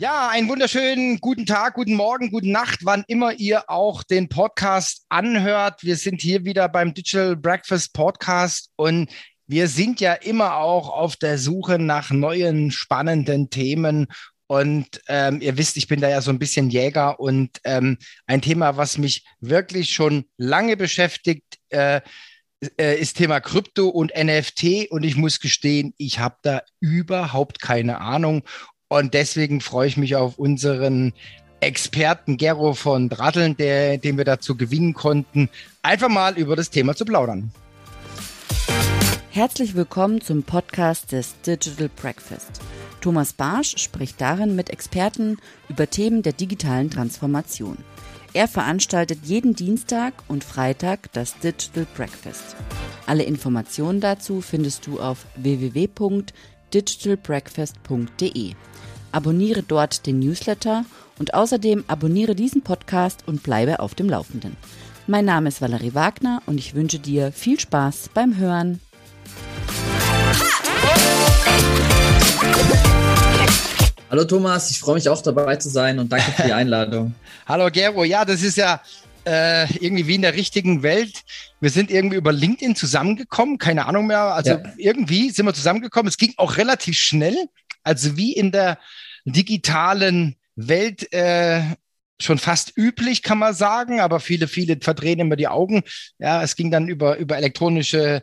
Ja, einen wunderschönen guten Tag, guten Morgen, guten Nacht, wann immer ihr auch den Podcast anhört. Wir sind hier wieder beim Digital Breakfast Podcast und wir sind ja immer auch auf der Suche nach neuen spannenden Themen. Und ähm, ihr wisst, ich bin da ja so ein bisschen Jäger und ähm, ein Thema, was mich wirklich schon lange beschäftigt, äh, äh ist Thema Krypto und NFT. Und ich muss gestehen, ich habe da überhaupt keine Ahnung. Und deswegen freue ich mich auf unseren Experten Gero von Dratteln, der, den wir dazu gewinnen konnten, einfach mal über das Thema zu plaudern. Herzlich willkommen zum Podcast des Digital Breakfast. Thomas Barsch spricht darin mit Experten über Themen der digitalen Transformation. Er veranstaltet jeden Dienstag und Freitag das Digital Breakfast. Alle Informationen dazu findest du auf www.digitalbreakfast.de. Abonniere dort den Newsletter und außerdem abonniere diesen Podcast und bleibe auf dem Laufenden. Mein Name ist Valerie Wagner und ich wünsche dir viel Spaß beim Hören. Hallo Thomas, ich freue mich auch dabei zu sein und danke für die Einladung. Hallo Gero, ja, das ist ja äh, irgendwie wie in der richtigen Welt. Wir sind irgendwie über LinkedIn zusammengekommen, keine Ahnung mehr. Also ja. irgendwie sind wir zusammengekommen. Es ging auch relativ schnell. Also wie in der digitalen Welt äh, schon fast üblich, kann man sagen, aber viele, viele verdrehen immer die Augen. Ja, es ging dann über, über elektronische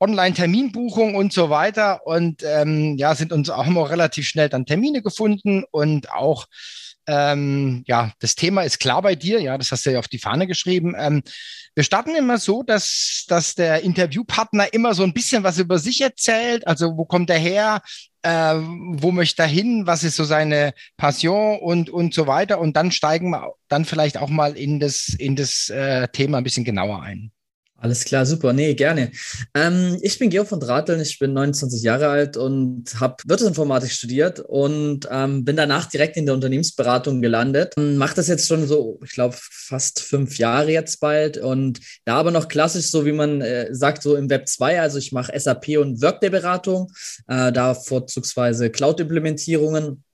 Online-Terminbuchung und so weiter und ähm, ja, sind uns auch immer relativ schnell dann Termine gefunden und auch ähm, ja, das Thema ist klar bei dir, ja, das hast du ja auf die Fahne geschrieben. Ähm, wir starten immer so, dass, dass der Interviewpartner immer so ein bisschen was über sich erzählt. Also wo kommt er her? Äh, wo möchte er hin? Was ist so seine Passion und, und so weiter? Und dann steigen wir dann vielleicht auch mal in das, in das äh, Thema ein bisschen genauer ein. Alles klar, super. Nee, gerne. Ähm, ich bin Georg von Drateln, ich bin 29 Jahre alt und habe Wirtschaftsinformatik studiert und ähm, bin danach direkt in der Unternehmensberatung gelandet. Mache das jetzt schon so, ich glaube, fast fünf Jahre jetzt bald und da aber noch klassisch, so wie man äh, sagt, so im Web 2. Also ich mache SAP und Workday-Beratung, äh, da vorzugsweise Cloud-Implementierungen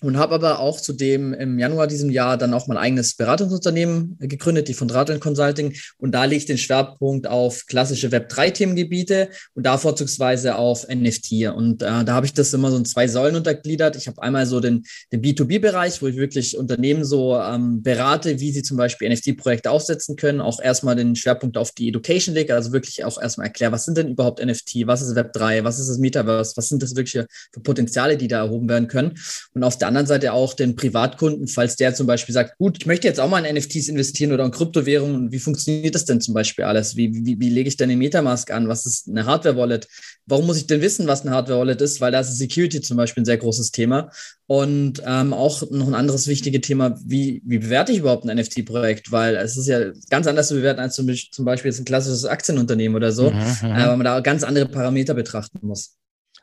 und habe aber auch zudem im Januar diesem Jahr dann auch mein eigenes Beratungsunternehmen gegründet, die von Dradeln Consulting. Und da lege ich den Schwerpunkt auf klassische Web3-Themengebiete und da vorzugsweise auf NFT. Und äh, da habe ich das immer so in zwei Säulen untergliedert. Ich habe einmal so den, den B2B-Bereich, wo ich wirklich Unternehmen so ähm, berate, wie sie zum Beispiel NFT-Projekte aufsetzen können. Auch erstmal den Schwerpunkt auf die Education lege, also wirklich auch erstmal erkläre, was sind denn überhaupt NFT, was ist Web3, was ist das Metaverse, was sind das wirklich für Potenziale, die da erhoben werden können. Und auf der anderen Seite auch den Privatkunden, falls der zum Beispiel sagt, gut, ich möchte jetzt auch mal in NFTs investieren oder in Kryptowährungen. Wie funktioniert das denn zum Beispiel alles? Wie, wie, wie lege ich denn eine Metamask an? Was ist eine Hardware-Wallet? Warum muss ich denn wissen, was eine Hardware-Wallet ist? Weil da ist Security zum Beispiel ein sehr großes Thema. Und ähm, auch noch ein anderes wichtiges Thema, wie, wie bewerte ich überhaupt ein NFT-Projekt? Weil es ist ja ganz anders zu bewerten als zum, Beispiel jetzt ein klassisches Aktienunternehmen oder so, mhm, mhm. äh, weil man da ganz andere Parameter betrachten muss.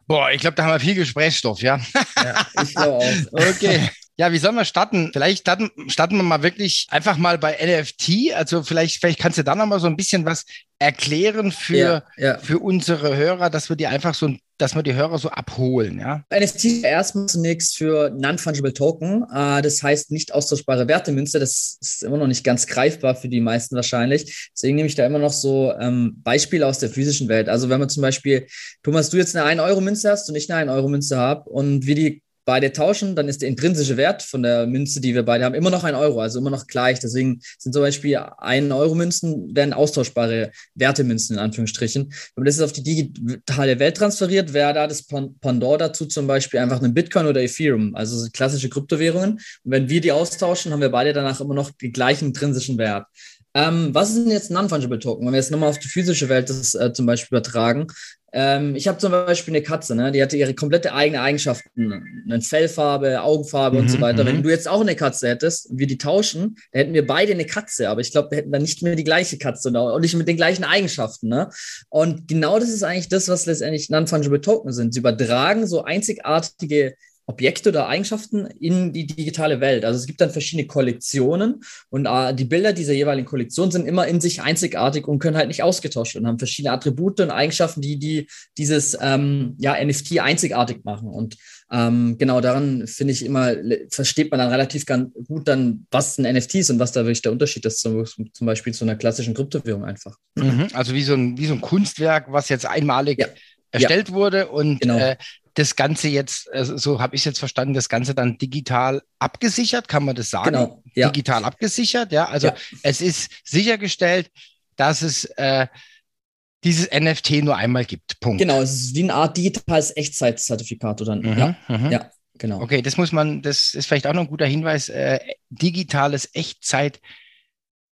Boah, ich glaube, da haben wir viel Gesprächsstoff, ja. ja ich glaube auch. okay. Ja, wie sollen wir starten? Vielleicht starten, starten wir mal wirklich einfach mal bei NFT. Also vielleicht, vielleicht kannst du da noch mal so ein bisschen was erklären für, ja, ja. für unsere Hörer, dass wir die einfach so, dass wir die Hörer so abholen, ja? NFT erstmal zunächst für Non-Fungible Token. Äh, das heißt nicht austauschbare Wertemünze. Das ist immer noch nicht ganz greifbar für die meisten wahrscheinlich. Deswegen nehme ich da immer noch so ähm, Beispiele aus der physischen Welt. Also wenn man zum Beispiel, Thomas, du jetzt eine 1-Euro-Münze hast und ich eine 1-Euro-Münze habe und wir die beide tauschen, dann ist der intrinsische Wert von der Münze, die wir beide haben, immer noch ein Euro, also immer noch gleich. Deswegen sind zum Beispiel ein Euro Münzen werden austauschbare Wertemünzen in Anführungsstrichen. Wenn man das jetzt auf die digitale Welt transferiert, wäre da das Pendant dazu zum Beispiel einfach ein Bitcoin oder Ethereum, also klassische Kryptowährungen. Und wenn wir die austauschen, haben wir beide danach immer noch den gleichen intrinsischen Wert. Ähm, was ist denn jetzt Non-Fungible Token? Wenn wir jetzt nochmal auf die physische Welt das äh, zum Beispiel übertragen, ähm, ich habe zum Beispiel eine Katze, ne? die hatte ihre komplette eigene Eigenschaften, eine Fellfarbe, Augenfarbe mhm, und so mhm, weiter. Wenn mhm. du jetzt auch eine Katze hättest und wir die tauschen, dann hätten wir beide eine Katze, aber ich glaube, wir hätten dann nicht mehr die gleiche Katze und nicht mit den gleichen Eigenschaften. Ne? Und genau das ist eigentlich das, was letztendlich Non-Fungible Token sind. Sie übertragen so einzigartige Objekte oder Eigenschaften in die digitale Welt. Also es gibt dann verschiedene Kollektionen und äh, die Bilder dieser jeweiligen Kollektion sind immer in sich einzigartig und können halt nicht ausgetauscht werden und haben verschiedene Attribute und Eigenschaften, die, die dieses ähm, ja, NFT einzigartig machen. Und ähm, genau daran finde ich immer, versteht man dann relativ gut dann, was ein NFT ist und was da wirklich der Unterschied ist, zum, zum Beispiel zu einer klassischen Kryptowährung einfach. Mhm, also wie so, ein, wie so ein Kunstwerk, was jetzt einmalig ja. Erstellt ja. wurde und genau. äh, das Ganze jetzt, also so habe ich es jetzt verstanden, das Ganze dann digital abgesichert, kann man das sagen? Genau, ja. Digital abgesichert, ja. Also ja. es ist sichergestellt, dass es äh, dieses NFT nur einmal gibt. Punkt. Genau, es ist wie eine Art digitales Echtzeitzertifikat oder mhm, ja, mhm. ja, genau. Okay, das muss man, das ist vielleicht auch noch ein guter Hinweis. Äh, digitales Echtzeit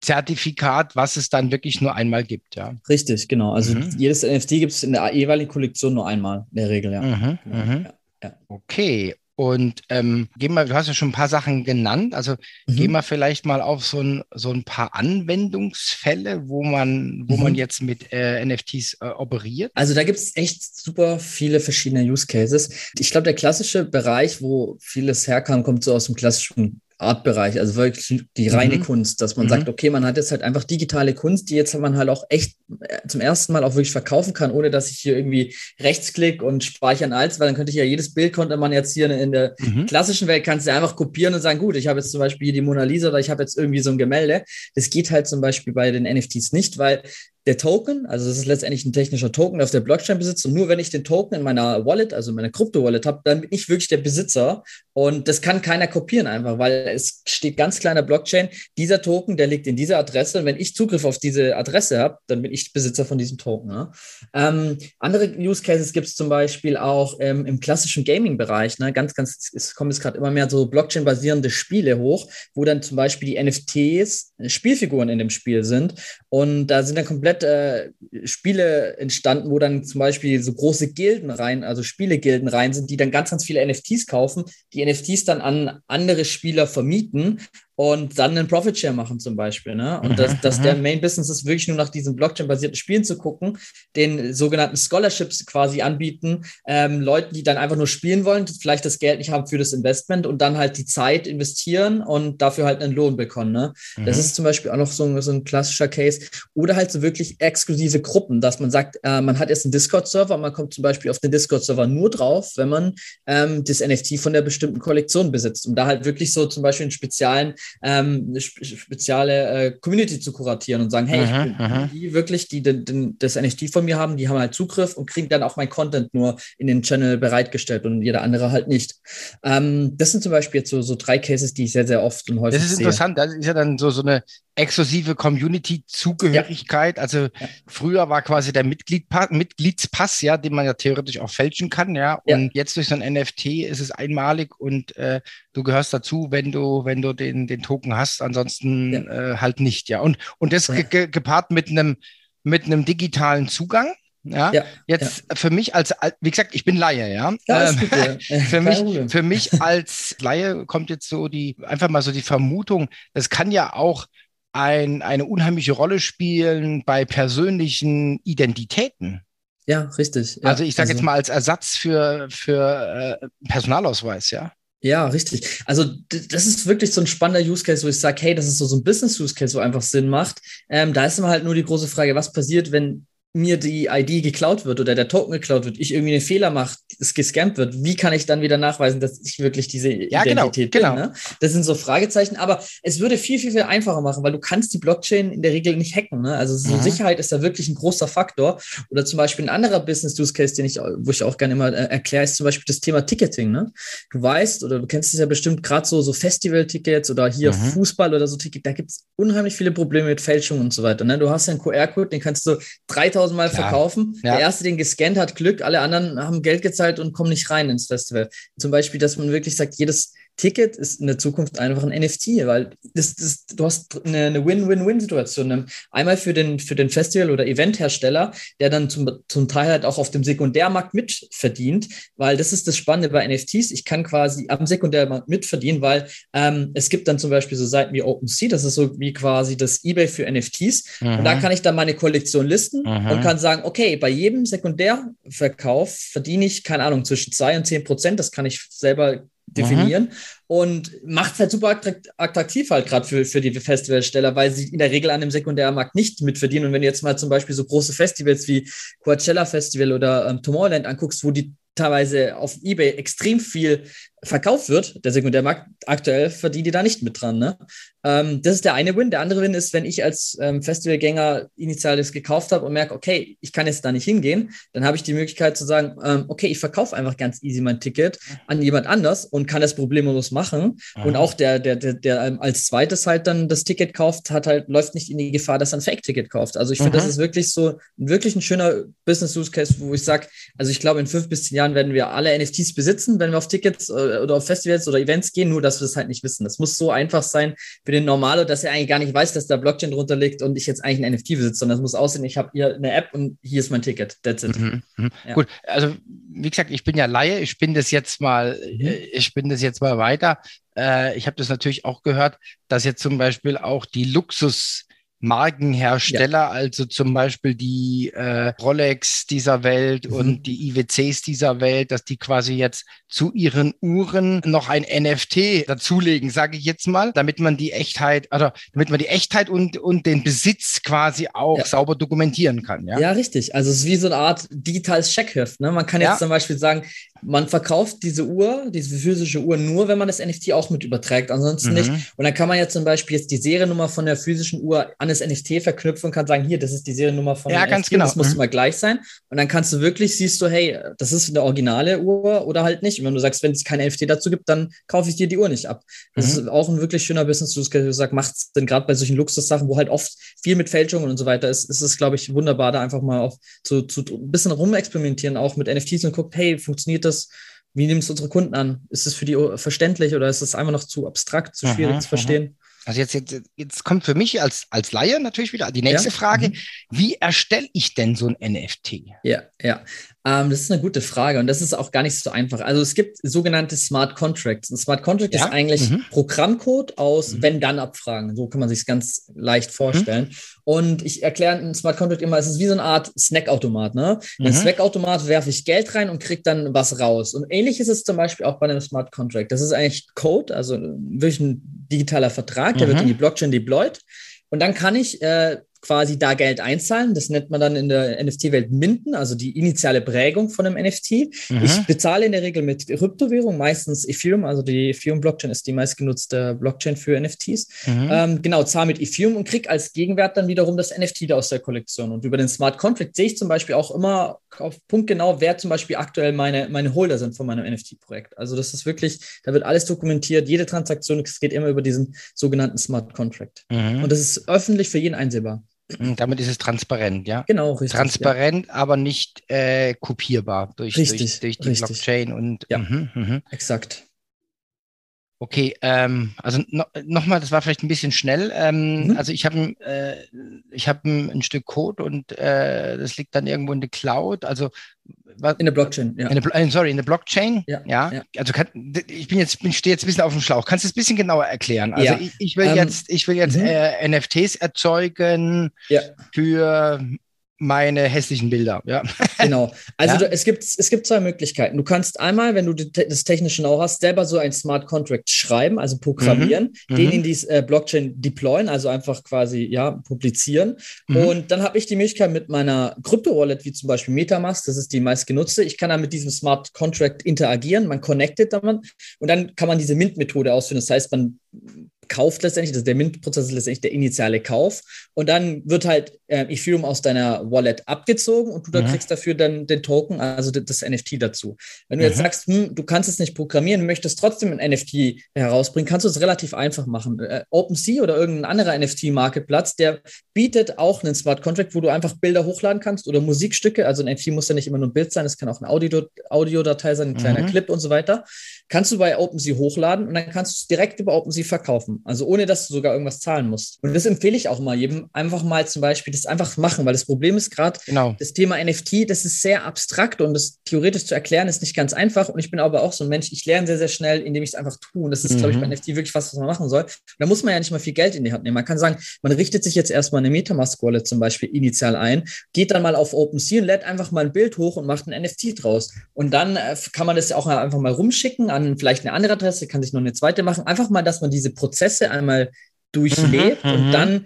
Zertifikat, was es dann wirklich nur einmal gibt, ja. Richtig, genau. Also mhm. jedes NFT gibt es in der jeweiligen Kollektion nur einmal, in der Regel, ja. Mhm, genau. mhm. ja. Okay. Und ähm, gehen wir, du hast ja schon ein paar Sachen genannt, also mhm. gehen wir vielleicht mal auf so ein, so ein paar Anwendungsfälle, wo man, wo man mhm. jetzt mit äh, NFTs äh, operiert. Also da gibt es echt super viele verschiedene Use Cases. Ich glaube, der klassische Bereich, wo vieles herkam, kommt so aus dem klassischen Artbereich, also wirklich die reine mhm. Kunst, dass man mhm. sagt, okay, man hat jetzt halt einfach digitale Kunst, die jetzt man halt auch echt äh, zum ersten Mal auch wirklich verkaufen kann, ohne dass ich hier irgendwie rechtsklick und speichern als, weil dann könnte ich ja jedes Bild konnte man jetzt hier in der mhm. klassischen Welt kannst du einfach kopieren und sagen, gut, ich habe jetzt zum Beispiel die Mona Lisa oder ich habe jetzt irgendwie so ein Gemälde. Das geht halt zum Beispiel bei den NFTs nicht, weil der Token, also das ist letztendlich ein technischer Token, der auf der Blockchain besitzt. Und nur wenn ich den Token in meiner Wallet, also in meiner Krypto-Wallet habe, dann bin ich wirklich der Besitzer. Und das kann keiner kopieren einfach, weil es steht ganz klar in der Blockchain, dieser Token, der liegt in dieser Adresse. Und wenn ich Zugriff auf diese Adresse habe, dann bin ich Besitzer von diesem Token. Ne? Ähm, andere Use Cases gibt es zum Beispiel auch ähm, im klassischen Gaming-Bereich. Ne? Ganz, ganz, es kommen jetzt gerade immer mehr so Blockchain-basierende Spiele hoch, wo dann zum Beispiel die NFTs Spielfiguren in dem Spiel sind. Und da sind dann komplett komplett äh, Spiele entstanden, wo dann zum Beispiel so große Gilden rein, also Spielegilden rein sind, die dann ganz, ganz viele NFTs kaufen, die NFTs dann an andere Spieler vermieten und dann einen Profit Share machen zum Beispiel. Ne? Und mhm, dass, dass der Main Business ist, wirklich nur nach diesen Blockchain-basierten Spielen zu gucken, den sogenannten Scholarships quasi anbieten, ähm, Leuten, die dann einfach nur spielen wollen, vielleicht das Geld nicht haben für das Investment und dann halt die Zeit investieren und dafür halt einen Lohn bekommen. Ne? Mhm. Das ist zum Beispiel auch noch so, so, ein klassischer Case. Oder halt so wirklich exklusive Gruppen, dass man sagt, äh, man hat jetzt einen Discord-Server, man kommt zum Beispiel auf den Discord-Server nur drauf, wenn man ähm, das NFT von der bestimmten Kollektion besitzt. Und da halt wirklich so zum Beispiel einen speziellen ähm, eine spezielle äh, Community zu kuratieren und sagen, hey, aha, ich bin die wirklich, die den, den, das NFT von mir haben, die haben halt Zugriff und kriegen dann auch mein Content nur in den Channel bereitgestellt und jeder andere halt nicht. Ähm, das sind zum Beispiel jetzt so, so drei Cases, die ich sehr, sehr oft und häufig sehe. Das ist interessant, das ist ja dann so, so eine exklusive Community-Zugehörigkeit. Ja. Also ja. früher war quasi der Mitgliedpa Mitgliedspass, ja, den man ja theoretisch auch fälschen kann, ja. Und ja. jetzt durch so ein NFT ist es einmalig und äh, du gehörst dazu, wenn du, wenn du den, den Token hast, ansonsten äh, halt nicht, ja. Und, und das ge gepaart mit einem mit einem digitalen Zugang. Ja, ja jetzt ja. für mich als, wie gesagt, ich bin Laie, ja. ja ähm, für, mich, für mich als Laie kommt jetzt so die, einfach mal so die Vermutung, das kann ja auch ein, eine unheimliche Rolle spielen bei persönlichen Identitäten. Ja, richtig. Ja. Also ich sage also, jetzt mal als Ersatz für, für äh, Personalausweis, ja. Ja, richtig. Also das ist wirklich so ein spannender Use Case, wo ich sage, hey, das ist so, so ein Business Use Case, wo einfach Sinn macht. Ähm, da ist immer halt nur die große Frage, was passiert, wenn mir die ID geklaut wird oder der Token geklaut wird, ich irgendwie einen Fehler mache, es gescampt wird, wie kann ich dann wieder nachweisen, dass ich wirklich diese ja, genau, Identität genau, bin? Genau. Ne? Das sind so Fragezeichen, aber es würde viel, viel, viel einfacher machen, weil du kannst die Blockchain in der Regel nicht hacken. Ne? Also so mhm. Sicherheit ist da wirklich ein großer Faktor. Oder zum Beispiel ein anderer Business-Use-Case, den ich, wo ich auch gerne immer äh, erkläre, ist zum Beispiel das Thema Ticketing. Ne? Du weißt oder du kennst es ja bestimmt gerade so, so Festival-Tickets oder hier mhm. Fußball oder so Ticket, da gibt es unheimlich viele Probleme mit Fälschung und so weiter. Ne? Du hast ja einen QR-Code, den kannst du 3000 Mal Klar. verkaufen ja. Der erste, den gescannt hat, Glück, alle anderen haben Geld gezahlt und kommen nicht rein ins Festival. Zum Beispiel, dass man wirklich sagt, jedes Ticket ist in der Zukunft einfach ein NFT, weil das, das, du hast eine, eine Win-Win-Win-Situation. Einmal für den, für den Festival- oder Eventhersteller, der dann zum, zum Teil halt auch auf dem Sekundärmarkt mitverdient, weil das ist das Spannende bei NFTs. Ich kann quasi am Sekundärmarkt mitverdienen, weil ähm, es gibt dann zum Beispiel so Seiten wie OpenSea, das ist so wie quasi das eBay für NFTs. Mhm. Und da kann ich dann meine Kollektion listen mhm. und kann sagen, okay, bei jedem Sekundärverkauf verdiene ich, keine Ahnung, zwischen zwei und zehn Prozent. Das kann ich selber definieren. Mhm. Und macht es halt super attraktiv halt gerade für, für die Festivalsteller, weil sie in der Regel an dem Sekundärmarkt nicht mitverdienen. Und wenn du jetzt mal zum Beispiel so große Festivals wie Coachella Festival oder ähm, Tomorrowland anguckst, wo die teilweise auf Ebay extrem viel verkauft wird, der Sekundärmarkt, aktuell verdienen die da nicht mit dran. Ne? Ähm, das ist der eine Win. Der andere Win ist, wenn ich als ähm, Festivalgänger initial das gekauft habe und merke, okay, ich kann jetzt da nicht hingehen, dann habe ich die Möglichkeit zu sagen, ähm, okay, ich verkaufe einfach ganz easy mein Ticket an jemand anders und kann das problemlos machen. Mhm. Und auch der, der, der, der ähm, als zweites halt dann das Ticket kauft, hat halt, läuft nicht in die Gefahr, dass er ein Fake-Ticket kauft. Also ich finde, mhm. das ist wirklich so wirklich ein schöner Business-Use-Case, wo ich sage, also ich glaube, in fünf bis zehn Jahren werden wir alle NFTs besitzen, wenn wir auf Tickets äh, oder auf Festivals oder Events gehen, nur dass wir es halt nicht wissen. Das muss so einfach sein für den Normalo, dass er eigentlich gar nicht weiß, dass da Blockchain drunter liegt und ich jetzt eigentlich ein NFT besitze, sondern es muss aussehen, ich habe hier eine App und hier ist mein Ticket. That's it. Mhm, mh. ja. Gut, also wie gesagt, ich bin ja Laie, ich bin das jetzt mal, mhm. Äh, ich bin das jetzt mal weiter. Äh, ich habe das natürlich auch gehört, dass jetzt zum Beispiel auch die Luxus Markenhersteller, ja. also zum Beispiel die äh, Rolex dieser Welt mhm. und die IWCs dieser Welt, dass die quasi jetzt zu ihren Uhren noch ein NFT dazulegen, sage ich jetzt mal, damit man die Echtheit, also damit man die Echtheit und, und den Besitz quasi auch ja. sauber dokumentieren kann. Ja? ja, richtig. Also es ist wie so eine Art digitales Checkheft. Ne? Man kann jetzt zum Beispiel sagen, man verkauft diese Uhr, diese physische Uhr nur, wenn man das NFT auch mit überträgt, ansonsten mhm. nicht. Und dann kann man ja zum Beispiel jetzt die Seriennummer von der physischen Uhr an das NFT verknüpfen und kann sagen, hier, das ist die Seriennummer von ja, der ganz NFT, genau. das muss mhm. immer gleich sein. Und dann kannst du wirklich, siehst du, hey, das ist eine originale Uhr oder halt nicht. Und wenn du sagst, wenn es kein NFT dazu gibt, dann kaufe ich dir die Uhr nicht ab. Das mhm. ist auch ein wirklich schöner Business, du sagst, macht es denn gerade bei solchen Luxussachen, wo halt oft viel mit Fälschungen und so weiter ist, ist es, glaube ich, wunderbar, da einfach mal auf zu, zu ein bisschen rumexperimentieren, auch mit NFTs und guckt, hey, funktioniert das? Wie nimmst du unsere Kunden an? Ist es für die verständlich oder ist es einfach noch zu abstrakt, zu schwierig aha, zu verstehen? Also jetzt, jetzt, jetzt kommt für mich als, als Laie natürlich wieder die nächste ja? Frage. Mhm. Wie erstelle ich denn so ein NFT? Ja, ja. Ähm, das ist eine gute Frage und das ist auch gar nicht so einfach. Also es gibt sogenannte Smart Contracts. Ein Smart Contract ja? ist eigentlich mhm. Programmcode aus mhm. Wenn-Dann-Abfragen. So kann man sich es ganz leicht mhm. vorstellen. Mhm. Und ich erkläre ein Smart Contract immer, es ist wie so eine Art Snackautomat. Ne? In einen mhm. Snackautomat werfe ich Geld rein und kriege dann was raus. Und ähnlich ist es zum Beispiel auch bei einem Smart Contract. Das ist eigentlich Code, also wirklich ein digitaler Vertrag, der wird in die Blockchain deployed. Und dann kann ich äh, quasi da Geld einzahlen. Das nennt man dann in der NFT-Welt Minden, also die initiale Prägung von einem NFT. Mhm. Ich bezahle in der Regel mit Kryptowährung, meistens Ethereum, also die Ethereum-Blockchain ist die meistgenutzte Blockchain für NFTs. Mhm. Ähm, genau, zahle mit Ethereum und kriege als Gegenwert dann wiederum das NFT da aus der Kollektion. Und über den Smart Contract sehe ich zum Beispiel auch immer auf Punkt genau, wer zum Beispiel aktuell meine, meine Holder sind von meinem NFT-Projekt. Also das ist wirklich, da wird alles dokumentiert, jede Transaktion, es geht immer über diesen sogenannten Smart Contract. Mhm. Und das ist öffentlich für jeden einsehbar. Hm, damit ist es transparent, ja? Genau, richtig. Transparent, ja. aber nicht äh, kopierbar durch, richtig, durch, durch die richtig. Blockchain und. Ja, mh, mh. exakt. Okay, ähm, also no, nochmal, das war vielleicht ein bisschen schnell. Ähm, mhm. Also ich habe äh, ich hab ein, ein, Stück Code und äh, das liegt dann irgendwo in der Cloud. Also in der Blockchain, ja. In der, äh, sorry, in der Blockchain. Ja. ja. ja. Also kann, ich bin jetzt, bin, stehe jetzt ein bisschen auf dem Schlauch. Kannst du es ein bisschen genauer erklären? Also ja. ich, ich, will ähm, jetzt, ich will jetzt mhm. äh, NFTs erzeugen für meine hässlichen Bilder. Ja. Genau. Also ja? du, es, gibt, es gibt zwei Möglichkeiten. Du kannst einmal, wenn du das technische Know hast, selber so ein Smart Contract schreiben, also programmieren, mhm. den mhm. in die äh, Blockchain deployen, also einfach quasi ja publizieren. Mhm. Und dann habe ich die Möglichkeit mit meiner Krypto-Wallet, wie zum Beispiel Metamask, das ist die meistgenutzte, ich kann dann mit diesem Smart Contract interagieren, man connectet damit und dann kann man diese Mint-Methode ausführen. Das heißt, man kauft letztendlich, ist der Mint-Prozess ist letztendlich der initiale Kauf. Und dann wird halt äh, Ethereum aus deiner Wallet abgezogen und du mhm. da kriegst dafür dann den Token, also das NFT dazu. Wenn du mhm. jetzt sagst, hm, du kannst es nicht programmieren, möchtest trotzdem ein NFT herausbringen, kannst du es relativ einfach machen. Äh, OpenSea oder irgendein anderer NFT-Marketplatz, der bietet auch einen Smart Contract, wo du einfach Bilder hochladen kannst oder Musikstücke. Also ein NFT muss ja nicht immer nur ein Bild sein, es kann auch eine Audio, Audiodatei sein, ein kleiner mhm. Clip und so weiter. Kannst du bei OpenSea hochladen und dann kannst du es direkt über OpenSea verkaufen. Kaufen. Also ohne, dass du sogar irgendwas zahlen musst. Und das empfehle ich auch mal jedem, einfach mal zum Beispiel das einfach machen, weil das Problem ist gerade, genau. das Thema NFT, das ist sehr abstrakt und das theoretisch zu erklären ist nicht ganz einfach. Und ich bin aber auch so ein Mensch, ich lerne sehr, sehr schnell, indem ich es einfach tue. Und das ist, mhm. glaube ich, bei NFT wirklich was, was man machen soll. Da muss man ja nicht mal viel Geld in die Hand nehmen. Man kann sagen, man richtet sich jetzt erstmal eine Metamask-Wallet zum Beispiel initial ein, geht dann mal auf OpenSea und lädt einfach mal ein Bild hoch und macht ein NFT draus. Und dann äh, kann man das auch einfach mal rumschicken an vielleicht eine andere Adresse, kann sich noch eine zweite machen. Einfach mal, dass man diese Prozesse einmal durchlebt mhm, und mhm. dann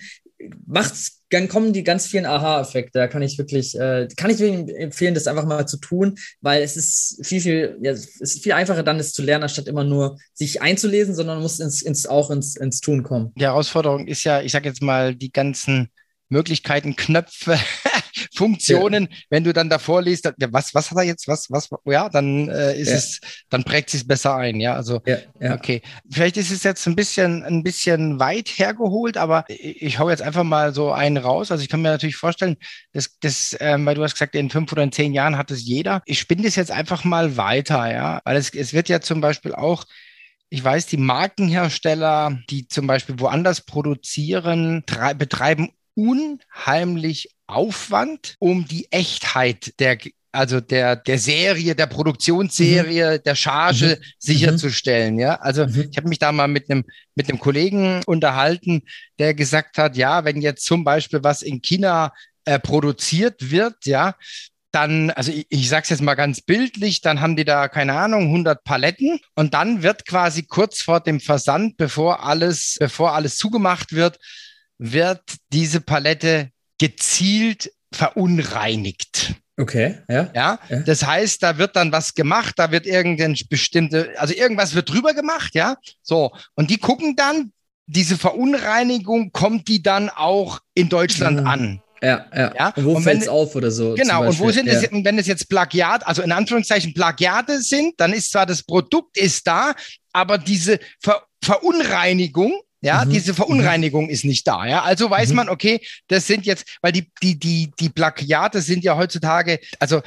macht's, dann kommen die ganz vielen Aha-Effekte. Da kann ich wirklich, äh, kann ich empfehlen, das einfach mal zu tun, weil es ist viel, viel, ja, es ist viel einfacher dann, es zu lernen, anstatt immer nur sich einzulesen, sondern man muss ins, ins, auch ins, ins Tun kommen. Die Herausforderung ist ja, ich sage jetzt mal, die ganzen Möglichkeiten, Knöpfe, Funktionen, ja. wenn du dann davor liest, ja, was, was hat er jetzt, was, was, ja, dann äh, ist ja. es, dann prägt es besser ein, ja, also, okay. Vielleicht ist es jetzt ein bisschen, ein bisschen weit hergeholt, aber ich, ich hau jetzt einfach mal so einen raus, also ich kann mir natürlich vorstellen, dass, das, ähm, weil du hast gesagt, in fünf oder in zehn Jahren hat es jeder. Ich spinne das jetzt einfach mal weiter, ja, weil es, es wird ja zum Beispiel auch ich weiß, die Markenhersteller, die zum Beispiel woanders produzieren, betreiben unheimlich Aufwand, um die Echtheit der also der, der Serie, der Produktionsserie, mhm. der Charge mhm. sicherzustellen. Ja, also mhm. ich habe mich da mal mit einem mit einem Kollegen unterhalten, der gesagt hat, ja, wenn jetzt zum Beispiel was in China äh, produziert wird, ja, dann, also ich, ich sage es jetzt mal ganz bildlich, dann haben die da, keine Ahnung, 100 Paletten und dann wird quasi kurz vor dem Versand, bevor alles, bevor alles zugemacht wird, wird diese Palette gezielt verunreinigt. Okay, ja. ja. ja. Das heißt, da wird dann was gemacht, da wird irgendein bestimmte, also irgendwas wird drüber gemacht, ja. So. Und die gucken dann, diese Verunreinigung, kommt die dann auch in Deutschland mhm. an? Ja, ja. ja? Und wo fällt es auf oder so? Genau, und wo sind ja. es, wenn es jetzt Plagiat, also in Anführungszeichen Plagiate sind, dann ist zwar das Produkt ist da, aber diese Ver Verunreinigung, ja, mhm. diese Verunreinigung mhm. ist nicht da. Ja, also weiß mhm. man, okay, das sind jetzt, weil die, die, die, die Plagiate sind ja heutzutage, also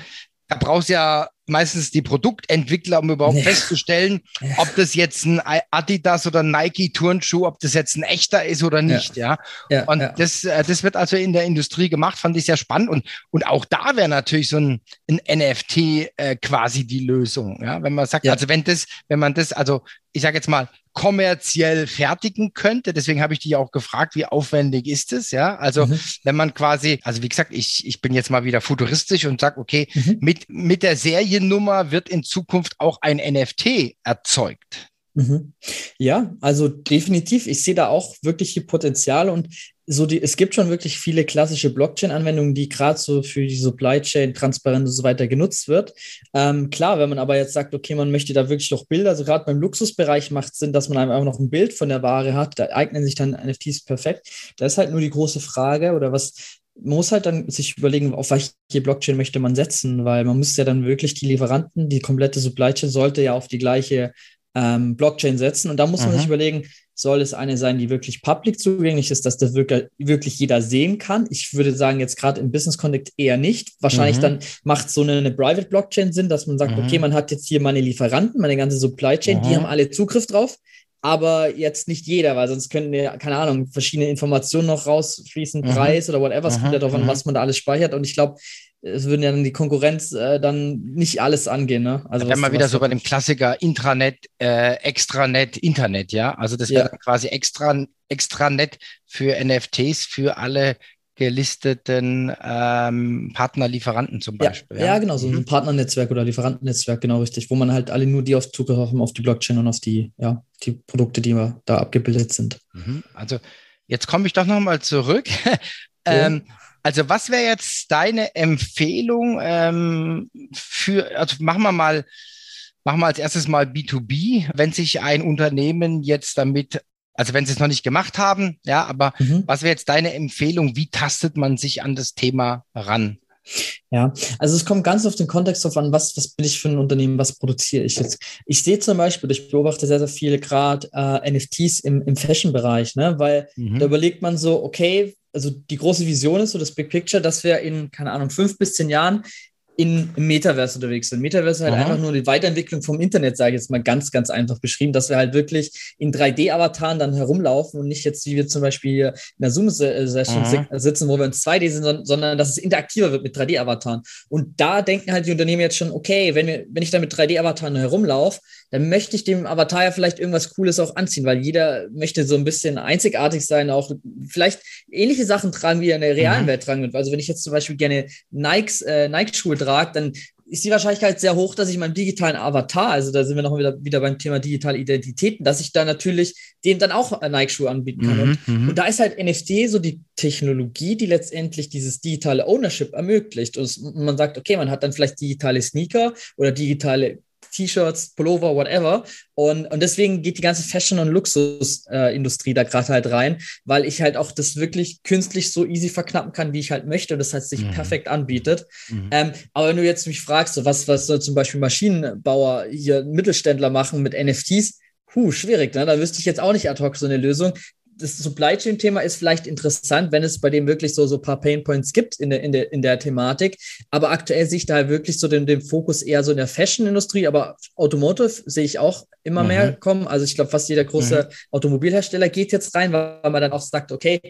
da brauchst du ja meistens die Produktentwickler, um überhaupt ja. festzustellen, ja. ob das jetzt ein Adidas oder ein Nike Turnschuh, ob das jetzt ein echter ist oder nicht, ja. ja. und Das, äh, das wird also in der Industrie gemacht, fand ich sehr spannend. Und, und auch da wäre natürlich so ein, ein NFT äh, quasi die Lösung, ja. Wenn man sagt, also wenn das, wenn man das, also ich sage jetzt mal, kommerziell fertigen könnte. Deswegen habe ich dich auch gefragt, wie aufwendig ist es? Ja, also mhm. wenn man quasi, also wie gesagt, ich, ich bin jetzt mal wieder futuristisch und sage, okay, mhm. mit, mit der Seriennummer wird in Zukunft auch ein NFT erzeugt. Mhm. Ja, also definitiv. Ich sehe da auch wirklich die Potenziale und so die, es gibt schon wirklich viele klassische Blockchain-Anwendungen, die gerade so für die Supply Chain, Transparenz und so weiter genutzt wird. Ähm, klar, wenn man aber jetzt sagt, okay, man möchte da wirklich noch Bilder, also gerade beim Luxusbereich macht es Sinn, dass man einfach noch ein Bild von der Ware hat, da eignen sich dann NFTs perfekt. Da ist halt nur die große Frage oder was, man muss halt dann sich überlegen, auf welche Blockchain möchte man setzen, weil man muss ja dann wirklich die Lieferanten, die komplette Supply Chain sollte ja auf die gleiche ähm, Blockchain setzen. Und da muss man mhm. sich überlegen, soll es eine sein, die wirklich public zugänglich ist, dass das wirklich, wirklich jeder sehen kann? Ich würde sagen, jetzt gerade im Business Connect eher nicht. Wahrscheinlich mhm. dann macht so eine, eine, Private Blockchain Sinn, dass man sagt, mhm. okay, man hat jetzt hier meine Lieferanten, meine ganze Supply Chain, die mhm. haben alle Zugriff drauf. Aber jetzt nicht jeder, weil sonst könnten ja, keine Ahnung, verschiedene Informationen noch rausfließen, mhm. Preis oder whatever. Es kommt ja darauf an, was man da alles speichert. Und ich glaube, es würden ja dann die Konkurrenz äh, dann nicht alles angehen. Ne? Also dann mal wieder so bei dem Klassiker Intranet, äh, Extranet, Internet, ja. Also das wäre ja. quasi extra, Extranet für NFTs für alle gelisteten ähm, Partnerlieferanten zum Beispiel. Ja, ja. ja genau, so mhm. ein Partnernetzwerk oder Lieferantennetzwerk, genau richtig, wo man halt alle nur die auf Zugriff haben auf die Blockchain und auf die, ja, die Produkte, die da abgebildet sind. Mhm. Also jetzt komme ich doch nochmal zurück. ähm, also was wäre jetzt deine Empfehlung ähm, für, also machen wir mal, machen wir als erstes mal B2B, wenn sich ein Unternehmen jetzt damit, also wenn sie es noch nicht gemacht haben, ja, aber mhm. was wäre jetzt deine Empfehlung? Wie tastet man sich an das Thema ran? Ja, also es kommt ganz auf den Kontext drauf an, was, was bin ich für ein Unternehmen, was produziere ich jetzt. Ich sehe zum Beispiel, ich beobachte sehr, sehr viele gerade äh, NFTs im, im Fashion-Bereich, ne? weil mhm. da überlegt man so, okay, also die große Vision ist so das Big Picture, dass wir in, keine Ahnung, fünf bis zehn Jahren in, im Metaverse unterwegs sind. Metaverse ist halt Aha. einfach nur die Weiterentwicklung vom Internet, sage ich jetzt mal ganz, ganz einfach beschrieben, dass wir halt wirklich in 3D-Avataren dann herumlaufen und nicht jetzt, wie wir zum Beispiel hier in der Zoom-Session sitzen, wo wir in 2D sind, sondern dass es interaktiver wird mit 3D-Avataren. Und da denken halt die Unternehmen jetzt schon, okay, wenn, wir, wenn ich da mit 3D-Avataren herumlaufe, dann möchte ich dem Avatar ja vielleicht irgendwas Cooles auch anziehen, weil jeder möchte so ein bisschen einzigartig sein, auch vielleicht ähnliche Sachen tragen, wie er in der realen mhm. Welt tragen wird. Also wenn ich jetzt zum Beispiel gerne Nikes, äh, Nike-Schuhe trage, dann ist die Wahrscheinlichkeit sehr hoch, dass ich meinem digitalen Avatar, also da sind wir noch wieder, wieder beim Thema digitale Identitäten, dass ich da natürlich dem dann auch Nike-Schuhe anbieten kann. Mhm, und, mhm. und, da ist halt NFT so die Technologie, die letztendlich dieses digitale Ownership ermöglicht. Und man sagt, okay, man hat dann vielleicht digitale Sneaker oder digitale T-Shirts, Pullover, whatever. Und, und deswegen geht die ganze Fashion- und Luxusindustrie äh, da gerade halt rein, weil ich halt auch das wirklich künstlich so easy verknappen kann, wie ich halt möchte und das heißt sich mhm. perfekt anbietet. Mhm. Ähm, aber wenn du jetzt mich fragst, so was, was soll zum Beispiel Maschinenbauer hier Mittelständler machen mit NFTs, Puh, schwierig, ne? Da wüsste ich jetzt auch nicht ad hoc so eine Lösung das Supply Chain Thema ist vielleicht interessant, wenn es bei dem wirklich so so ein paar Pain Points gibt in der, in der, in der Thematik. Aber aktuell sehe ich da wirklich so den, den Fokus eher so in der Fashion Industrie, aber Automotive sehe ich auch immer mhm. mehr kommen. Also ich glaube, fast jeder große mhm. Automobilhersteller geht jetzt rein, weil man dann auch sagt, okay,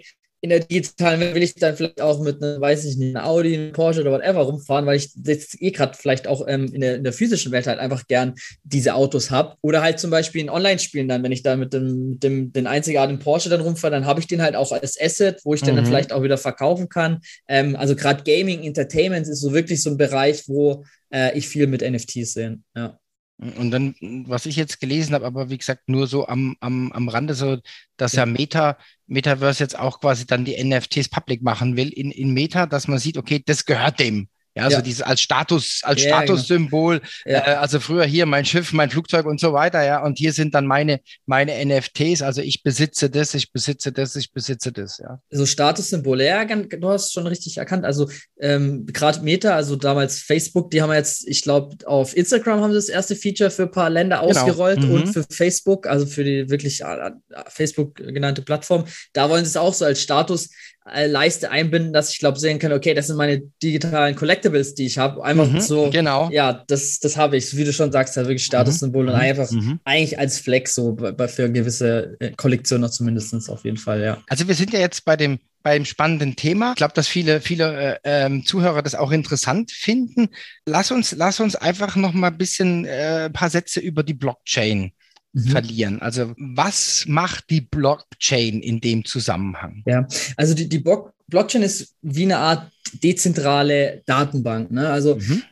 in der digitalen Welt will ich dann vielleicht auch mit einem, weiß ich nicht, einer Audi, einem Porsche oder whatever rumfahren, weil ich jetzt eh gerade vielleicht auch ähm, in, der, in der physischen Welt halt einfach gern diese Autos habe. Oder halt zum Beispiel in Online-Spielen dann, wenn ich da mit dem, dem den einzigartigen Porsche dann rumfahre, dann habe ich den halt auch als Asset, wo ich den mhm. dann vielleicht auch wieder verkaufen kann. Ähm, also gerade Gaming, Entertainment ist so wirklich so ein Bereich, wo äh, ich viel mit NFTs sehe. Ja. Und dann, was ich jetzt gelesen habe, aber wie gesagt, nur so am, am, am Rande, so, dass ja, ja Meta, Metaverse jetzt auch quasi dann die NFTs public machen will in, in Meta, dass man sieht, okay, das gehört dem. Ja, also ja. dieses als Status, als ja, Statussymbol. Genau. Ja. Äh, also früher hier mein Schiff, mein Flugzeug und so weiter, ja. Und hier sind dann meine, meine NFTs. Also ich besitze das, ich besitze das, ich besitze das, ja. So Statussymbole, ja, du hast schon richtig erkannt. Also ähm, gerade Meta, also damals Facebook, die haben jetzt, ich glaube, auf Instagram haben sie das erste Feature für ein paar Länder genau. ausgerollt mhm. und für Facebook, also für die wirklich äh, Facebook genannte Plattform, da wollen sie es auch so als Status äh, Leiste einbinden, dass ich glaube sehen kann, okay, das sind meine digitalen Collectibles, die ich habe. Einfach mhm, so, genau. ja, das, das habe ich, wie du schon sagst, halt wirklich Statussymbol mhm, und einfach mhm. eigentlich als Flex so bei, für gewisse äh, Kollektionen zumindest auf jeden Fall, ja. Also wir sind ja jetzt bei dem beim spannenden Thema. Ich glaube, dass viele, viele äh, ähm, Zuhörer das auch interessant finden. Lass uns, lass uns einfach noch mal ein bisschen äh, ein paar Sätze über die Blockchain mhm. verlieren. Also was macht die Blockchain in dem Zusammenhang? Ja, also die, die Blockchain ist wie eine Art dezentrale Datenbank. Ne? Also mhm.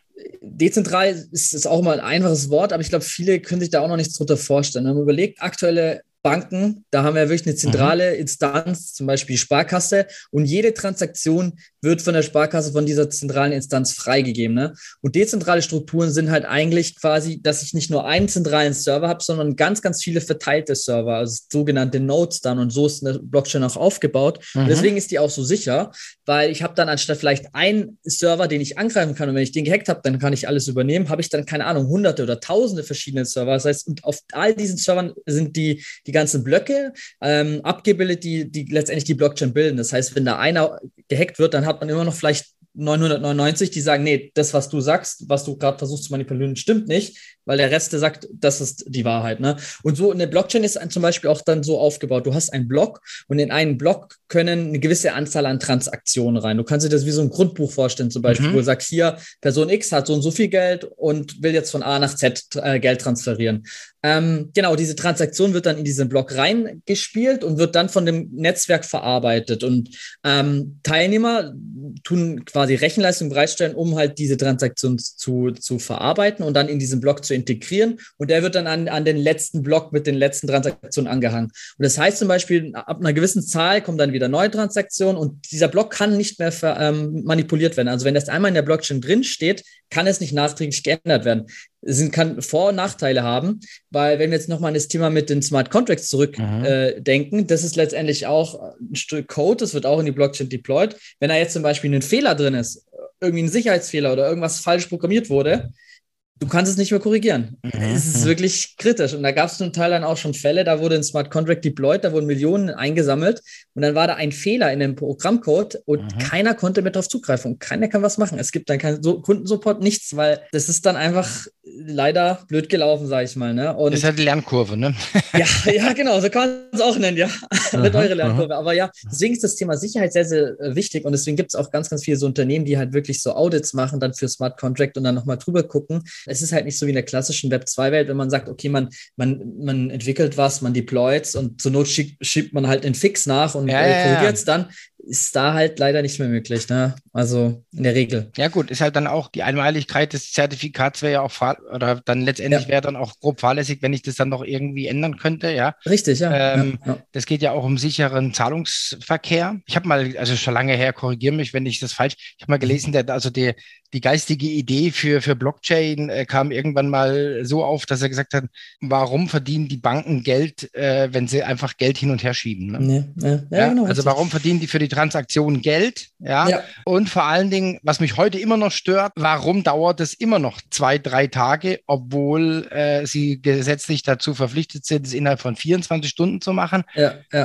Dezentral ist, ist auch mal ein einfaches Wort, aber ich glaube, viele können sich da auch noch nichts drunter vorstellen. Wenn man überlegt, aktuelle Banken, da haben wir wirklich eine zentrale mhm. Instanz, zum Beispiel die Sparkasse, und jede Transaktion wird von der Sparkasse von dieser zentralen Instanz freigegeben. Ne? Und dezentrale Strukturen sind halt eigentlich quasi, dass ich nicht nur einen zentralen Server habe, sondern ganz, ganz viele verteilte Server, also sogenannte Nodes dann. Und so ist eine Blockchain auch aufgebaut. Mhm. Und deswegen ist die auch so sicher, weil ich habe dann anstatt vielleicht einen Server, den ich angreifen kann, und wenn ich den gehackt habe, dann kann ich alles übernehmen, habe ich dann, keine Ahnung, hunderte oder tausende verschiedene Server. Das heißt, und auf all diesen Servern sind die, die ganzen Blöcke ähm, abgebildet, die, die letztendlich die Blockchain bilden. Das heißt, wenn da einer gehackt wird, dann hat man immer noch vielleicht 999, die sagen, nee, das, was du sagst, was du gerade versuchst zu manipulieren, stimmt nicht, weil der Rest der sagt, das ist die Wahrheit. Ne? Und so eine Blockchain ist zum Beispiel auch dann so aufgebaut. Du hast einen Block und in einen Block können eine gewisse Anzahl an Transaktionen rein. Du kannst dir das wie so ein Grundbuch vorstellen, zum Beispiel, mhm. wo du sagst, hier, Person X hat so und so viel Geld und will jetzt von A nach Z äh, Geld transferieren. Ähm, genau, diese Transaktion wird dann in diesen Block reingespielt und wird dann von dem Netzwerk verarbeitet. Und ähm, Teilnehmer tun quasi Rechenleistung bereitstellen, um halt diese Transaktion zu, zu verarbeiten und dann in diesen Block zu integrieren. Und der wird dann an, an den letzten Block mit den letzten Transaktionen angehangen. Und das heißt zum Beispiel, ab einer gewissen Zahl kommen dann wieder neue Transaktionen und dieser Block kann nicht mehr ver, ähm, manipuliert werden. Also wenn das einmal in der Blockchain drin steht, kann es nicht nachträglich geändert werden. Es kann Vor- und Nachteile haben, weil wenn wir jetzt nochmal an das Thema mit den Smart Contracts zurückdenken, mhm. äh, das ist letztendlich auch ein Stück Code, das wird auch in die Blockchain deployed. Wenn da jetzt zum Beispiel ein Fehler drin ist, irgendwie ein Sicherheitsfehler oder irgendwas falsch programmiert wurde, du kannst es nicht mehr korrigieren. Es ist wirklich kritisch. Und da gab es zum Teil dann auch schon Fälle, da wurde ein Smart Contract deployed, da wurden Millionen eingesammelt und dann war da ein Fehler in dem Programmcode und mhm. keiner konnte mehr darauf zugreifen und keiner kann was machen. Es gibt dann keinen so Kundensupport, nichts, weil das ist dann einfach leider blöd gelaufen, sage ich mal. Ne? Und das ist halt die Lernkurve, ne? ja, ja, genau, so kann man es auch nennen, ja. Mit eure Lernkurve. Aber ja, deswegen ist das Thema Sicherheit sehr, sehr äh, wichtig und deswegen gibt es auch ganz, ganz viele so Unternehmen, die halt wirklich so Audits machen, dann für Smart Contract und dann nochmal drüber gucken. Es ist halt nicht so wie in der klassischen Web2-Welt, wenn man sagt, okay, man, man, man entwickelt was, man deployt und zur Not schiebt, schiebt man halt einen Fix nach und ja, äh, korrigiert es dann ist da halt leider nicht mehr möglich. Ne? Also in der Regel. Ja gut, ist halt dann auch die Einmaligkeit des Zertifikats wäre ja auch oder dann letztendlich ja. wäre dann auch grob fahrlässig, wenn ich das dann noch irgendwie ändern könnte. Ja, richtig. Ja. Ähm, ja, ja. Das geht ja auch um sicheren Zahlungsverkehr. Ich habe mal, also schon lange her, korrigiere mich, wenn ich das falsch. Ich habe mal gelesen, der, also der die geistige Idee für, für Blockchain äh, kam irgendwann mal so auf, dass er gesagt hat, warum verdienen die Banken Geld, äh, wenn sie einfach Geld hin und her schieben? Ne? Ja, ja, ja, genau, also warum verdienen die für die Transaktion Geld? Ja? Und vor allen Dingen, was mich heute immer noch stört, warum dauert es immer noch zwei, drei Tage, obwohl äh, sie gesetzlich dazu verpflichtet sind, es innerhalb von 24 Stunden zu machen?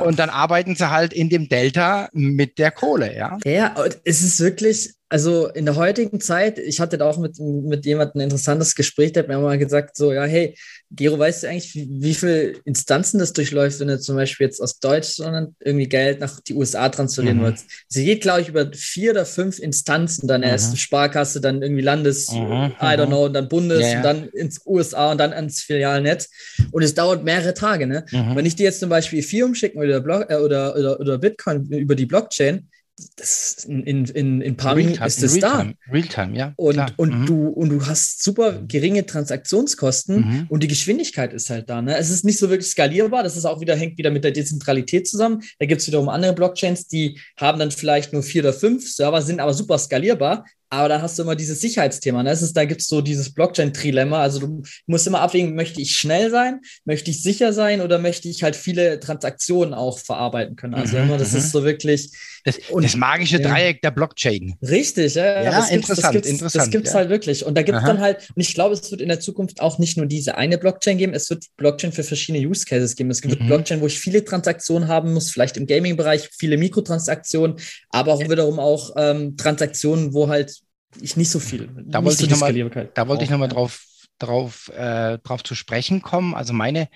Und dann arbeiten sie halt in dem Delta mit der Kohle, ja? Ja, es ist wirklich, also in der heutigen Zeit, ich hatte da auch mit, mit jemandem ein interessantes Gespräch, der hat mir mal gesagt, so, ja, hey, Gero, weißt du eigentlich, wie, wie viele Instanzen das durchläuft, wenn du zum Beispiel jetzt aus Deutschland irgendwie Geld nach die USA transferieren mhm. willst? Sie geht, glaube ich, über vier oder fünf Instanzen, dann mhm. erst Sparkasse, dann irgendwie Landes, mhm. I don't know, und dann Bundes ja, ja. und dann ins USA und dann ans Filialnetz. Und es dauert mehrere Tage, ne? Mhm. Wenn ich dir jetzt zum Beispiel Ethereum schicken oder, Block, äh, oder, oder, oder Bitcoin über die Blockchain, das in, in, in, paar Minuten ist es da. Realtime, ja. Und, und, mhm. du, und du hast super geringe Transaktionskosten mhm. und die Geschwindigkeit ist halt da. Ne? Es ist nicht so wirklich skalierbar. Das ist auch wieder, hängt wieder mit der Dezentralität zusammen. Da gibt es wiederum andere Blockchains, die haben dann vielleicht nur vier oder fünf Server, sind aber super skalierbar. Aber dann hast du immer dieses Sicherheitsthema. Ne? Es ist, da gibt es so dieses Blockchain-Trilemma. Also du musst immer abwägen, möchte ich schnell sein, möchte ich sicher sein oder möchte ich halt viele Transaktionen auch verarbeiten können. Also mhm, immer, das ist mhm. so wirklich. Das, und, das magische Dreieck der Blockchain. Richtig, ja. ja das interessant, gibt's, interessant. Das gibt es ja. halt wirklich. Und da gibt es dann halt, und ich glaube, es wird in der Zukunft auch nicht nur diese eine Blockchain geben, es wird Blockchain für verschiedene Use Cases geben. Es wird mhm. Blockchain, wo ich viele Transaktionen haben muss, vielleicht im Gaming-Bereich viele Mikrotransaktionen, aber auch wiederum auch ähm, Transaktionen, wo halt ich nicht so viel. Da wollte ich nochmal da wollte ich noch mal drauf, drauf, äh, drauf zu sprechen kommen. Also meine,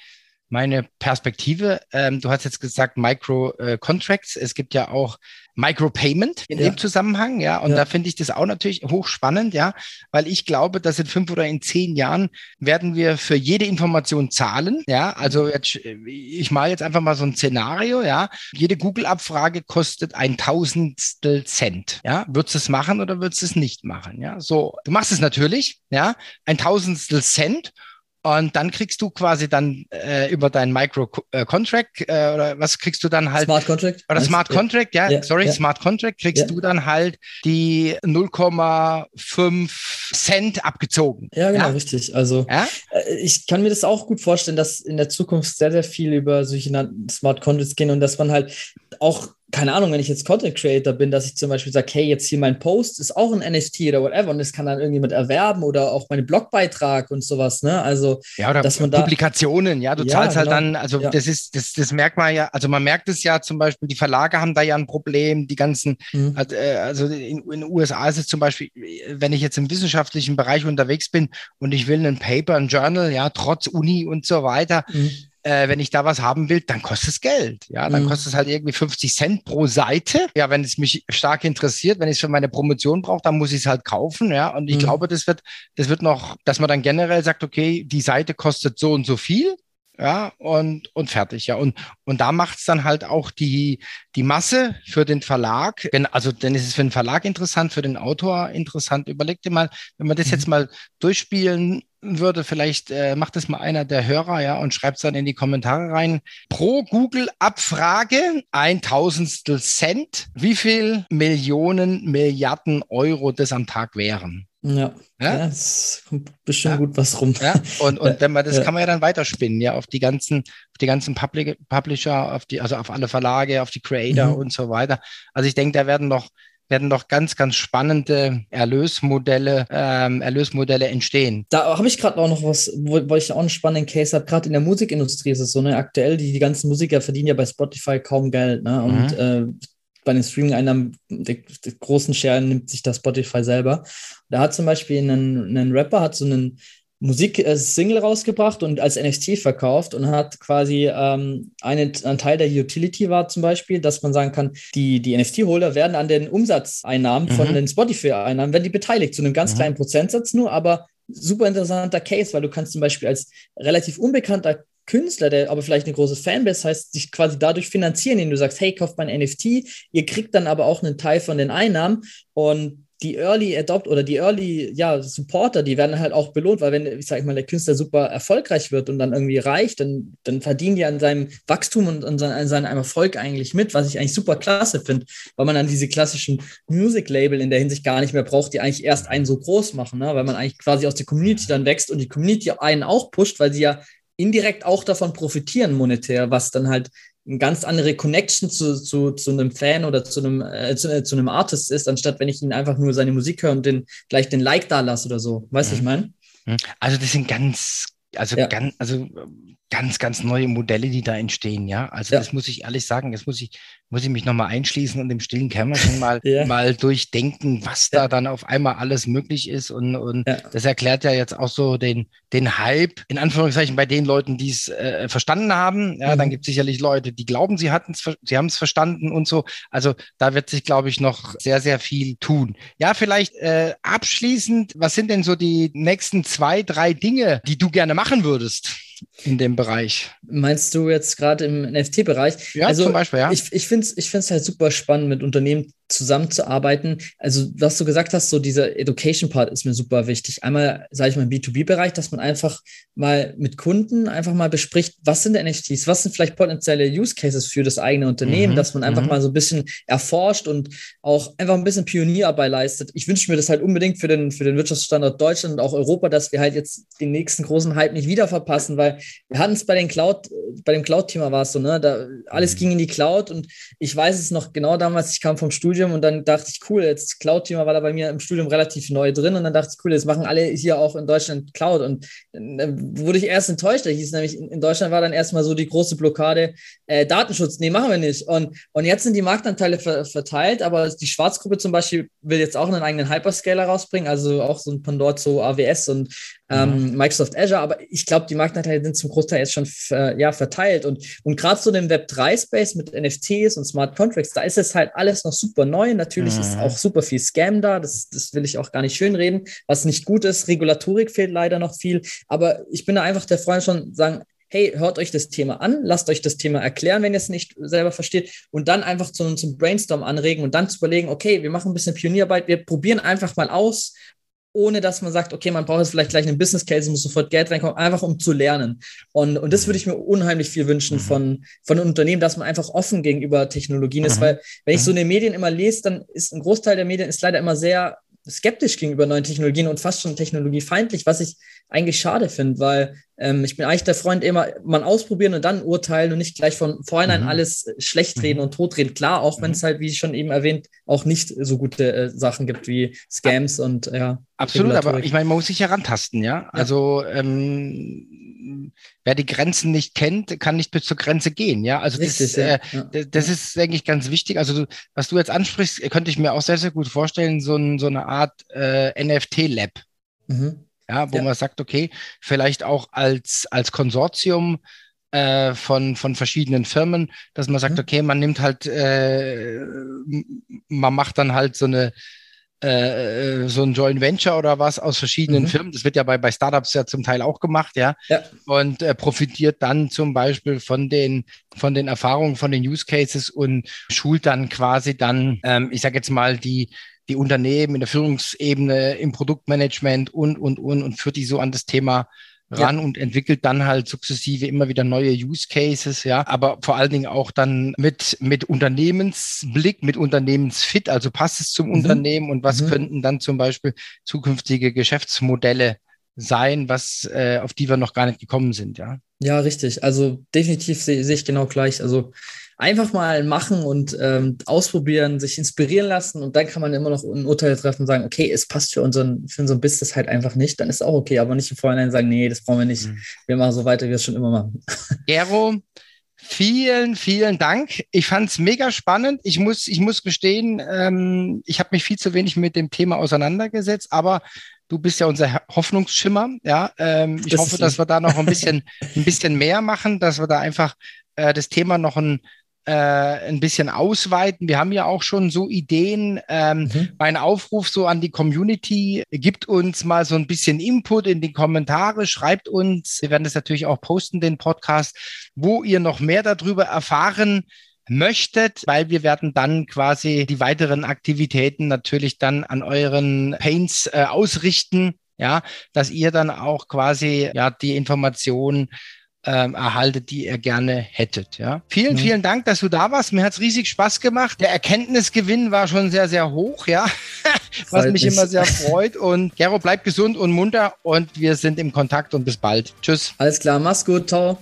meine Perspektive. Ähm, du hast jetzt gesagt Micro-Contracts. Äh, es gibt ja auch Micropayment in ja. dem Zusammenhang, ja. Und ja. da finde ich das auch natürlich hochspannend, ja, weil ich glaube, dass in fünf oder in zehn Jahren werden wir für jede Information zahlen, ja. Also jetzt, ich mal jetzt einfach mal so ein Szenario, ja. Jede Google-Abfrage kostet ein Tausendstel Cent, ja. Würdest du es machen oder würdest du es nicht machen, ja? So, du machst es natürlich, ja. Ein Tausendstel Cent und dann kriegst du quasi dann äh, über deinen Micro-Contract äh, oder was kriegst du dann halt? Smart Contract. Oder Smart Contract, ja, ja sorry, ja. Smart Contract kriegst ja. du dann halt die 0,5 Cent abgezogen. Ja, genau, richtig. Also äh, ich kann mir das auch gut vorstellen, dass in der Zukunft sehr, sehr viel über solche Smart Contracts gehen und dass man halt auch keine Ahnung, wenn ich jetzt Content Creator bin, dass ich zum Beispiel sage, hey, jetzt hier mein Post ist auch ein NFT oder whatever und das kann dann irgendjemand erwerben oder auch mein Blogbeitrag und sowas, ne? Also, ja, oder dass man Publikationen, ja, du ja, zahlst halt genau. dann, also ja. das ist, das, das merkt man ja, also man merkt es ja zum Beispiel, die Verlage haben da ja ein Problem, die ganzen, mhm. Äh, also in, in den USA ist es zum Beispiel, wenn ich jetzt im wissenschaftlichen Bereich unterwegs bin und ich will ein Paper, ein Journal, ja, trotz Uni und so weiter, mhm äh, wenn ich da was haben will, dann kostet es Geld. Ja, dann mhm. kostet es halt irgendwie 50 Cent pro Seite. Ja, wenn es mich stark interessiert, wenn ich es für meine Promotion brauche, dann muss ich es halt kaufen. Ja, und ich mhm. glaube, das wird, das wird noch, dass man dann generell sagt, okay, die Seite kostet so und so viel. Ja, und, und fertig, ja. Und, und da macht es dann halt auch die, die Masse für den Verlag. Wenn, also, dann ist es für den Verlag interessant, für den Autor interessant. Überleg dir mal, wenn man das mhm. jetzt mal durchspielen würde, vielleicht äh, macht es mal einer der Hörer, ja, und schreibt es dann in die Kommentare rein. Pro Google-Abfrage ein Tausendstel Cent, wie viel Millionen, Milliarden Euro das am Tag wären? Ja, ja? ja es kommt bestimmt ja. gut was rum. Ja, und, und wenn man, das kann man ja dann weiterspinnen, ja, auf die ganzen, auf die ganzen Public, Publisher, auf die, also auf alle Verlage, auf die Creator mhm. und so weiter. Also ich denke, da werden noch werden doch ganz, ganz spannende Erlösmodelle, ähm, Erlösmodelle entstehen. Da habe ich gerade auch noch was, wo, wo ich auch einen spannenden Case habe. Gerade in der Musikindustrie ist es so, ne? Aktuell, die, die ganzen Musiker verdienen ja bei Spotify kaum Geld, ne? Und mhm. äh, bei den Streaming-Einnahmen, der, der, großen Share nimmt sich das Spotify selber. Da hat zum Beispiel einen, einen Rapper, hat so einen Musik-Single rausgebracht und als NFT verkauft und hat quasi ähm, eine, ein Teil der Utility war zum Beispiel, dass man sagen kann, die, die NFT-Holder werden an den Umsatzeinnahmen mhm. von den Spotify-Einnahmen, werden die beteiligt, zu einem ganz mhm. kleinen Prozentsatz nur, aber super interessanter Case, weil du kannst zum Beispiel als relativ unbekannter Künstler, der aber vielleicht eine große Fanbase heißt, sich quasi dadurch finanzieren, indem du sagst, hey, kauft mein NFT, ihr kriegt dann aber auch einen Teil von den Einnahmen und die Early Adopt oder die Early ja, Supporter, die werden halt auch belohnt, weil wenn, ich sag mal, der Künstler super erfolgreich wird und dann irgendwie reicht, dann, dann verdienen die an seinem Wachstum und an, an seinem Erfolg eigentlich mit, was ich eigentlich super klasse finde, weil man dann diese klassischen Music-Label in der Hinsicht gar nicht mehr braucht, die eigentlich erst einen so groß machen, ne? weil man eigentlich quasi aus der Community dann wächst und die Community einen auch pusht, weil sie ja indirekt auch davon profitieren monetär, was dann halt eine ganz andere Connection zu, zu, zu einem Fan oder zu einem, äh, zu, äh, zu, einem Artist ist, anstatt wenn ich ihn einfach nur seine Musik höre und den, gleich den Like da lasse oder so. Weißt du, mhm. ich meine? Mhm. Also das sind ganz, also ja. ganz, also ganz, ganz neue Modelle, die da entstehen, ja. Also ja. das muss ich ehrlich sagen, das muss ich, muss ich mich nochmal einschließen und im stillen Kämmerchen mal, ja. mal durchdenken, was ja. da dann auf einmal alles möglich ist. Und, und das erklärt ja jetzt auch so den, den Hype, in Anführungszeichen, bei den Leuten, die es äh, verstanden haben. Ja, mhm. dann gibt es sicherlich Leute, die glauben, sie hatten es, sie haben es verstanden und so. Also da wird sich, glaube ich, noch sehr, sehr viel tun. Ja, vielleicht äh, abschließend, was sind denn so die nächsten zwei, drei Dinge, die du gerne machen würdest? In dem Bereich. Meinst du jetzt gerade im NFT-Bereich? Ja, also, zum Beispiel, ja. Ich, ich finde es ich find's halt super spannend, mit Unternehmen zusammenzuarbeiten. Also, was du gesagt hast, so dieser Education-Part ist mir super wichtig. Einmal, sage ich mal, im B2B-Bereich, dass man einfach mal mit Kunden einfach mal bespricht, was sind NFTs, was sind vielleicht potenzielle Use Cases für das eigene Unternehmen, mhm. dass man einfach mhm. mal so ein bisschen erforscht und auch einfach ein bisschen Pionierarbeit leistet. Ich wünsche mir das halt unbedingt für den, für den Wirtschaftsstandort Deutschland und auch Europa, dass wir halt jetzt den nächsten großen Hype nicht wieder verpassen, weil wir hatten es bei den Cloud, bei dem Cloud-Thema war es so, ne, da alles mhm. ging in die Cloud und ich weiß es noch genau damals, ich kam vom Studium Studium und dann dachte ich, cool, jetzt Cloud-Thema war da bei mir im Studium relativ neu drin und dann dachte ich, cool, jetzt machen alle hier auch in Deutschland Cloud und dann wurde ich erst enttäuscht, da hieß nämlich, in Deutschland war dann erstmal so die große Blockade, äh, Datenschutz, nee, machen wir nicht. Und, und jetzt sind die Marktanteile ver verteilt, aber die Schwarzgruppe zum Beispiel will jetzt auch einen eigenen Hyperscaler rausbringen, also auch so ein Pandora zu AWS und ähm, mhm. Microsoft Azure, aber ich glaube, die Marktanteile sind zum Großteil jetzt schon ja, verteilt. Und, und gerade so im Web3-Space mit NFTs und Smart Contracts, da ist es halt alles noch super neu. Natürlich mhm. ist auch super viel Scam da, das, das will ich auch gar nicht schönreden, was nicht gut ist. Regulatorik fehlt leider noch viel, aber ich bin da einfach der Freund schon sagen, hey, hört euch das Thema an, lasst euch das Thema erklären, wenn ihr es nicht selber versteht und dann einfach zum, zum Brainstorm anregen und dann zu überlegen, okay, wir machen ein bisschen Pionierarbeit, wir probieren einfach mal aus ohne dass man sagt, okay, man braucht jetzt vielleicht gleich einen Business Case, muss sofort Geld reinkommen, einfach um zu lernen. Und, und das würde ich mir unheimlich viel wünschen mhm. von, von einem Unternehmen, dass man einfach offen gegenüber Technologien ist, mhm. weil wenn ich so in den Medien immer lese, dann ist ein Großteil der Medien ist leider immer sehr skeptisch gegenüber neuen Technologien und fast schon technologiefeindlich, was ich eigentlich schade finde, weil ähm, ich bin eigentlich der Freund immer, man ausprobieren und dann urteilen und nicht gleich von vornherein mhm. alles schlecht reden mhm. und totreden. Klar, auch wenn es mhm. halt, wie schon eben erwähnt, auch nicht so gute äh, Sachen gibt wie Scams und ja. Absolut, aber ich meine, man muss sich herantasten, ja. ja. Also ähm, wer die Grenzen nicht kennt, kann nicht bis zur Grenze gehen, ja. Also Richtig, das, äh, ja. das, das ist, denke ich, ganz wichtig. Also du, was du jetzt ansprichst, könnte ich mir auch sehr, sehr gut vorstellen, so, ein, so eine Art äh, NFT-Lab. Mhm ja, wo ja. man sagt, okay, vielleicht auch als, als Konsortium äh, von, von verschiedenen Firmen, dass man sagt, mhm. okay, man nimmt halt, äh, man macht dann halt so eine äh, äh, so ein Joint Venture oder was aus verschiedenen mhm. Firmen. Das wird ja bei, bei Startups ja zum Teil auch gemacht, ja. ja. Und äh, profitiert dann zum Beispiel von den, von den Erfahrungen, von den Use Cases und schult dann quasi dann, ähm, ich sage jetzt mal, die, die Unternehmen in der Führungsebene, im Produktmanagement und, und, und, und führt die so an das Thema ran ja. und entwickelt dann halt sukzessive immer wieder neue Use Cases, ja, aber vor allen Dingen auch dann mit, mit Unternehmensblick, mit Unternehmensfit, also passt es zum mhm. Unternehmen und was mhm. könnten dann zum Beispiel zukünftige Geschäftsmodelle sein, was, äh, auf die wir noch gar nicht gekommen sind, ja. Ja, richtig. Also definitiv sehe seh ich genau gleich. Also einfach mal machen und ähm, ausprobieren, sich inspirieren lassen und dann kann man immer noch ein Urteil treffen und sagen, okay, es passt für unseren, für unseren Business halt einfach nicht, dann ist auch okay, aber nicht im Vorhinein sagen, nee, das brauchen wir nicht, mhm. wir machen so weiter, wie wir es schon immer machen. Gero, Vielen, vielen Dank. Ich fand es mega spannend. Ich muss, ich muss gestehen, ähm, ich habe mich viel zu wenig mit dem Thema auseinandergesetzt, aber du bist ja unser Hoffnungsschimmer. Ja, ähm, ich das hoffe, dass wir da noch ein bisschen, ein bisschen mehr machen, dass wir da einfach äh, das Thema noch ein, äh, ein bisschen ausweiten. Wir haben ja auch schon so Ideen. Ähm, mhm. Mein Aufruf so an die Community, gibt uns mal so ein bisschen Input in die Kommentare, schreibt uns. Wir werden das natürlich auch posten, den Podcast, wo ihr noch mehr darüber erfahren möchtet, weil wir werden dann quasi die weiteren Aktivitäten natürlich dann an euren Paints äh, ausrichten, ja, dass ihr dann auch quasi ja die Informationen ähm, erhaltet, die ihr gerne hättet. Ja. Vielen, mhm. vielen Dank, dass du da warst. Mir hat's riesig Spaß gemacht. Der Erkenntnisgewinn war schon sehr, sehr hoch, ja. Was mich, mich immer sehr freut. Und Gero, bleib gesund und munter und wir sind im Kontakt und bis bald. Tschüss. Alles klar, mach's gut, ciao.